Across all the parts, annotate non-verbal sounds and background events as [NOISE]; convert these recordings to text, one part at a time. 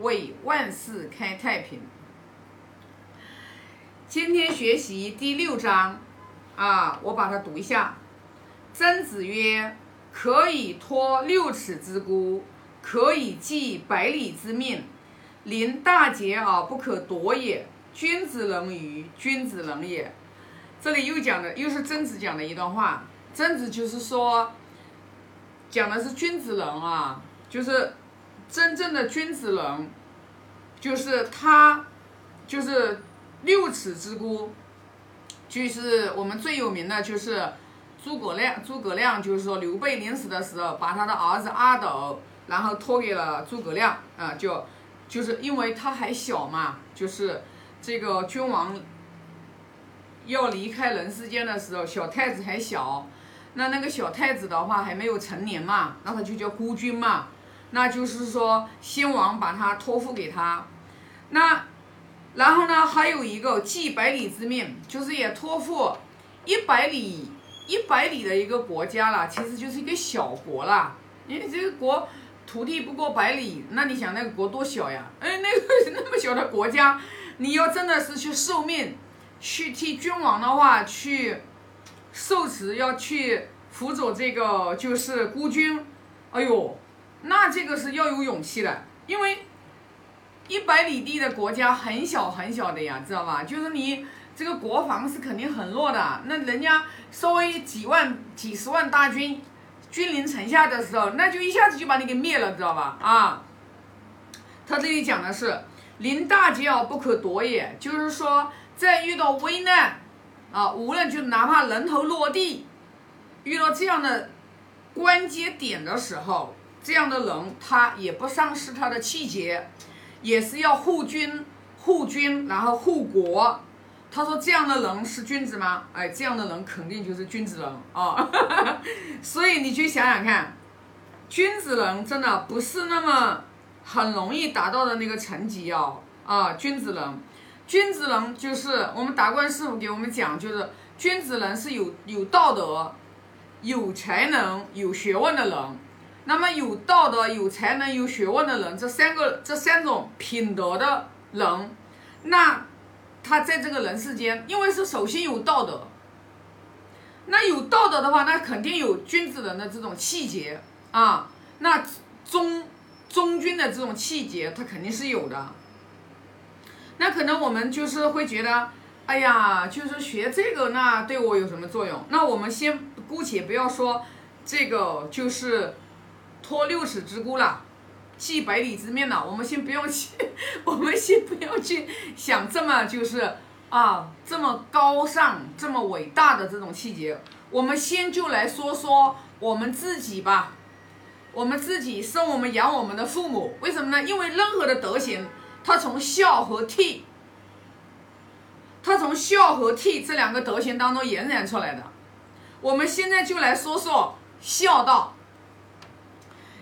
为万世开太平。今天学习第六章，啊，我把它读一下。曾子曰：“可以托六尺之孤，可以寄百里之命。临大节而不可夺也。君子人于君子人也。”这里又讲的又是曾子讲的一段话。曾子就是说，讲的是君子人啊，就是真正的君子人，就是他，就是六尺之孤，就是我们最有名的就是诸葛亮。诸葛亮就是说刘备临死的时候，把他的儿子阿斗，然后托给了诸葛亮啊，就就是因为他还小嘛，就是这个君王要离开人世间的时候，小太子还小。那那个小太子的话还没有成年嘛，那他就叫孤军嘛，那就是说先王把他托付给他，那然后呢还有一个寄百里之命，就是也托付一百里一百里的一个国家了，其实就是一个小国啦，因为这个国土地不过百里，那你想那个国多小呀？哎，那个 [LAUGHS] 那么小的国家，你要真的是去受命，去替君王的话去。受职要去辅佐这个就是孤军，哎呦，那这个是要有勇气的，因为一百里地的国家很小很小的呀，知道吧？就是你这个国防是肯定很弱的，那人家稍微几万、几十万大军君临城下的时候，那就一下子就把你给灭了，知道吧？啊，他这里讲的是临大节而不可夺也，就是说在遇到危难。啊，无论就哪怕人头落地，遇到这样的关节点的时候，这样的人他也不丧失他的气节，也是要护君、护君，然后护国。他说这样的人是君子吗？哎，这样的人肯定就是君子人啊。[LAUGHS] 所以你去想想看，君子人真的不是那么很容易达到的那个层级哦。啊，君子人。君子人就是我们达观师傅给我们讲，就是君子人是有有道德、有才能、有学问的人。那么有道德、有才能、有学问的人，这三个这三种品德的人，那他在这个人世间，因为是首先有道德。那有道德的话，那肯定有君子人的这种气节啊。那忠忠君的这种气节，他肯定是有的。那可能我们就是会觉得，哎呀，就是学这个，那对我有什么作用？那我们先姑且不要说这个，就是托六尺之孤了，寄百里之面了。我们先不用去，[LAUGHS] 我们先不要去想这么就是啊这么高尚、这么伟大的这种气节。我们先就来说说我们自己吧，我们自己生我们养我们的父母，为什么呢？因为任何的德行。他从孝和悌，他从孝和悌这两个德行当中延展出来的。我们现在就来说说孝道，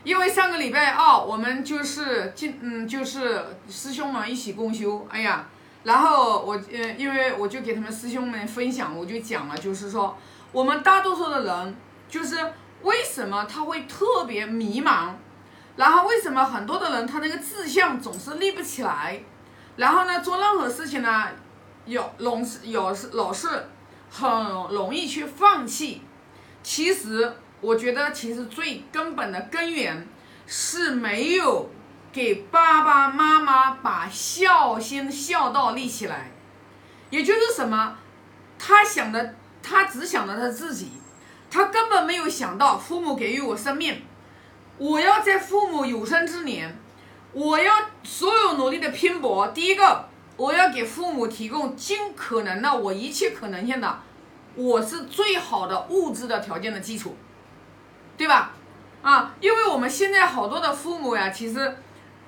因为上个礼拜二我们就是进嗯就是师兄们一起共修，哎呀，然后我呃因为我就给他们师兄们分享，我就讲了，就是说我们大多数的人就是为什么他会特别迷茫。然后为什么很多的人他那个志向总是立不起来？然后呢，做任何事情呢，有总是有是老是很容易去放弃。其实我觉得，其实最根本的根源是没有给爸爸妈妈把孝心孝道立起来。也就是什么，他想的他只想着他自己，他根本没有想到父母给予我生命。我要在父母有生之年，我要所有努力的拼搏。第一个，我要给父母提供尽可能的我一切可能性的，我是最好的物质的条件的基础，对吧？啊，因为我们现在好多的父母呀，其实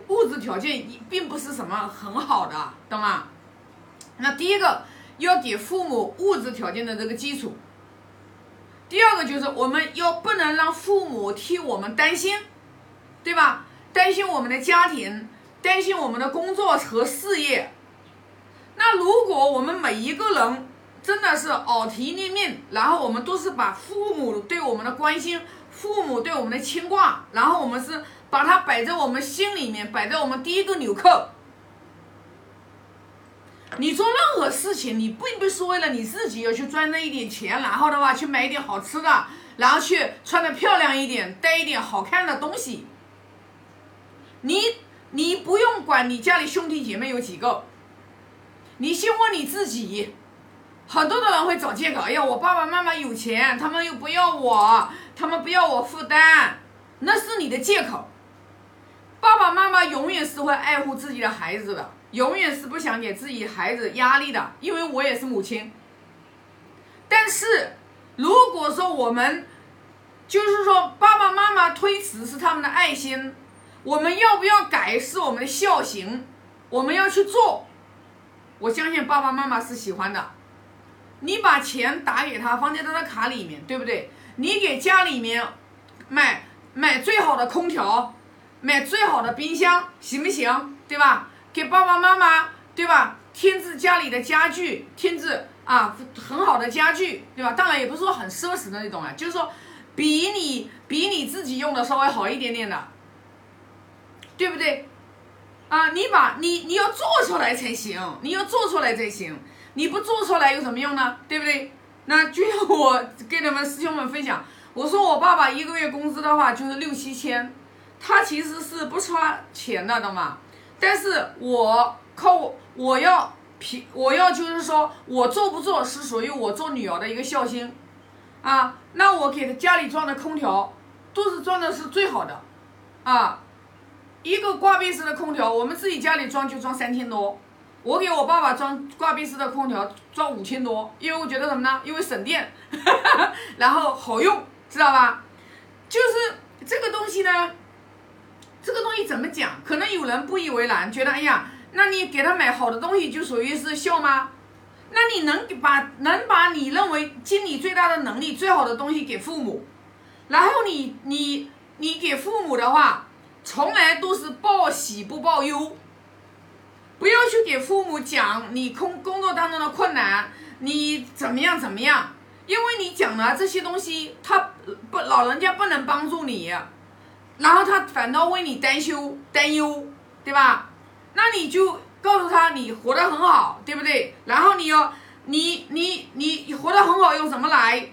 物质条件并不是什么很好的，懂吗？那第一个要给父母物质条件的这个基础。第二个就是我们要不能让父母替我们担心，对吧？担心我们的家庭，担心我们的工作和事业。那如果我们每一个人真的是耳提面命，然后我们都是把父母对我们的关心、父母对我们的牵挂，然后我们是把它摆在我们心里面，摆在我们第一个纽扣。你做任何事情，你并不是为了你自己要去赚那一点钱，然后的话去买一点好吃的，然后去穿的漂亮一点，带一点好看的东西。你你不用管你家里兄弟姐妹有几个，你先问你自己。很多的人会找借口，哎呀，我爸爸妈妈有钱，他们又不要我，他们不要我负担，那是你的借口。爸爸妈妈永远是会爱护自己的孩子的。永远是不想给自己孩子压力的，因为我也是母亲。但是，如果说我们就是说爸爸妈妈推辞是他们的爱心，我们要不要改是我们的孝行？我们要去做。我相信爸爸妈妈是喜欢的。你把钱打给他，放在他的卡里面，对不对？你给家里面买买最好的空调，买最好的冰箱，行不行？对吧？给爸爸妈妈，对吧？添置家里的家具，添置啊很好的家具，对吧？当然也不是说很奢侈的那种啊，就是说比你比你自己用的稍微好一点点的，对不对？啊，你把你你要做出来才行，你要做出来才行，你不做出来有什么用呢？对不对？那就像我跟你们师兄们分享，我说我爸爸一个月工资的话就是六七千，他其实是不差钱的，懂吗？但是我靠我，要平，我要就是说我做不做是属于我做女儿的一个孝心，啊，那我给他家里装的空调都是装的是最好的，啊，一个挂壁式的空调，我们自己家里装就装三千多，我给我爸爸装挂壁式的空调装五千多，因为我觉得什么呢？因为省电，[LAUGHS] 然后好用，知道吧？就是这个东西呢。这个东西怎么讲？可能有人不以为然，觉得哎呀，那你给他买好的东西就属于是孝吗？那你能把能把你认为尽你最大的能力最好的东西给父母，然后你你你给父母的话，从来都是报喜不报忧，不要去给父母讲你工工作当中的困难，你怎么样怎么样，因为你讲了这些东西，他不老人家不能帮助你。然后他反倒为你担忧担忧，对吧？那你就告诉他你活得很好，对不对？然后你要你你你活得很好，用什么来？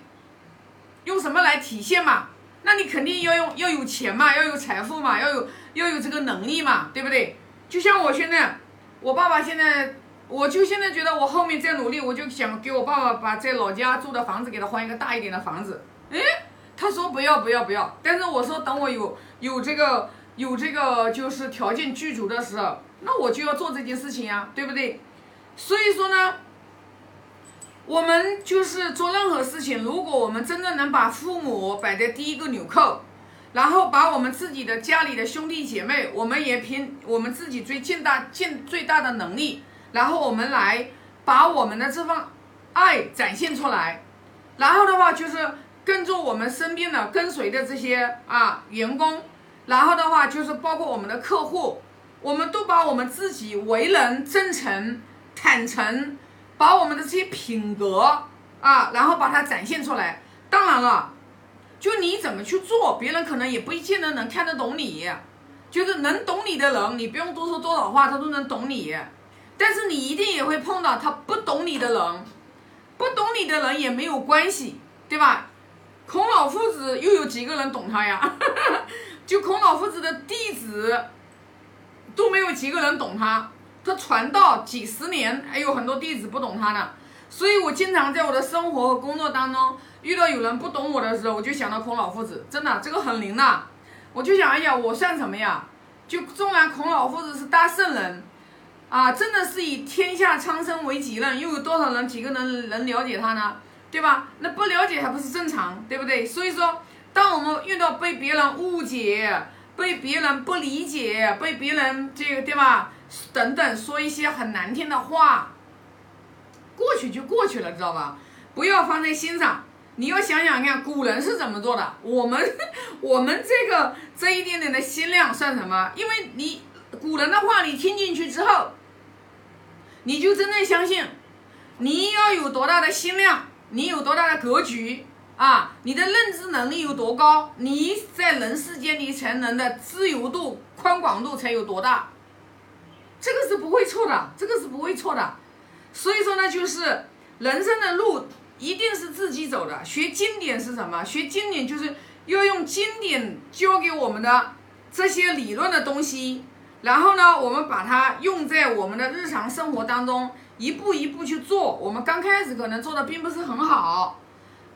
用什么来体现嘛？那你肯定要用要有钱嘛，要有财富嘛，要有要有这个能力嘛，对不对？就像我现在，我爸爸现在，我就现在觉得我后面在努力，我就想给我爸爸把在老家住的房子给他换一个大一点的房子，哎。他说不要不要不要，但是我说等我有有这个有这个就是条件具足的时候，那我就要做这件事情呀，对不对？所以说呢，我们就是做任何事情，如果我们真正能把父母摆在第一个纽扣，然后把我们自己的家里的兄弟姐妹，我们也凭我们自己最尽大尽最大的能力，然后我们来把我们的这份爱展现出来，然后的话就是。跟着我们身边的跟随的这些啊员工，然后的话就是包括我们的客户，我们都把我们自己为人真诚、坦诚，把我们的这些品格啊，然后把它展现出来。当然了，就你怎么去做，别人可能也不一定能看得懂你。就是能懂你的人，你不用多说多少话，他都能懂你。但是你一定也会碰到他不懂你的人，不懂你的人也没有关系，对吧？孔老夫子又有几个人懂他呀？[LAUGHS] 就孔老夫子的弟子都没有几个人懂他，他传道几十年，还有很多弟子不懂他呢。所以我经常在我的生活和工作当中遇到有人不懂我的时候，我就想到孔老夫子，真的这个很灵的。我就想，哎呀，我算什么呀？就纵然孔老夫子是大圣人啊，真的是以天下苍生为己任，又有多少人几个人能了解他呢？对吧？那不了解还不是正常，对不对？所以说，当我们遇到被别人误解、被别人不理解、被别人这个对吧？等等说一些很难听的话，过去就过去了，知道吧？不要放在心上。你要想想看，古人是怎么做的？我们 [LAUGHS] 我们这个这一点点的心量算什么？因为你古人的话你听进去之后，你就真正相信，你要有多大的心量。你有多大的格局，啊，你的认知能力有多高，你在人世间你才能的自由度、宽广度才有多大。这个是不会错的，这个是不会错的。所以说呢，就是人生的路一定是自己走的。学经典是什么？学经典就是要用经典教给我们的这些理论的东西，然后呢，我们把它用在我们的日常生活当中，一步一步去做。我们刚开始可能做的并不是很好，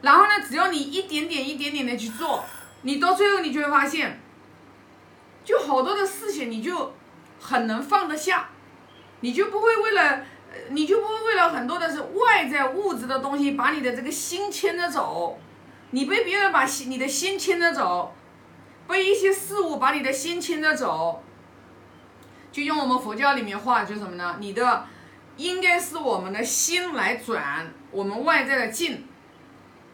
然后呢，只要你一点点、一点点的去做，你到最后你就会发现，就好多的事情你就。很能放得下，你就不会为了，你就不会为了很多的是外在物质的东西把你的这个心牵着走，你被别人把心你的心牵着走，被一些事物把你的心牵着走，就用我们佛教里面话就什么呢？你的应该是我们的心来转我们外在的境，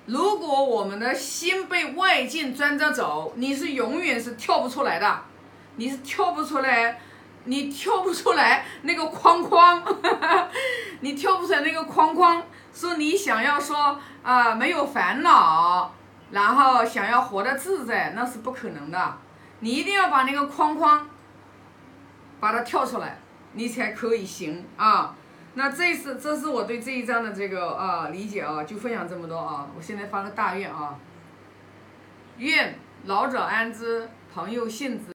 如果我们的心被外境钻着走，你是永远是跳不出来的，你是跳不出来。你跳不出来那个框框，[LAUGHS] 你跳不出来那个框框，说你想要说啊没有烦恼，然后想要活得自在，那是不可能的。你一定要把那个框框，把它跳出来，你才可以行啊。那这是这是我对这一章的这个啊理解啊，就分享这么多啊。我现在发个大愿啊，愿老者安之，朋友幸之。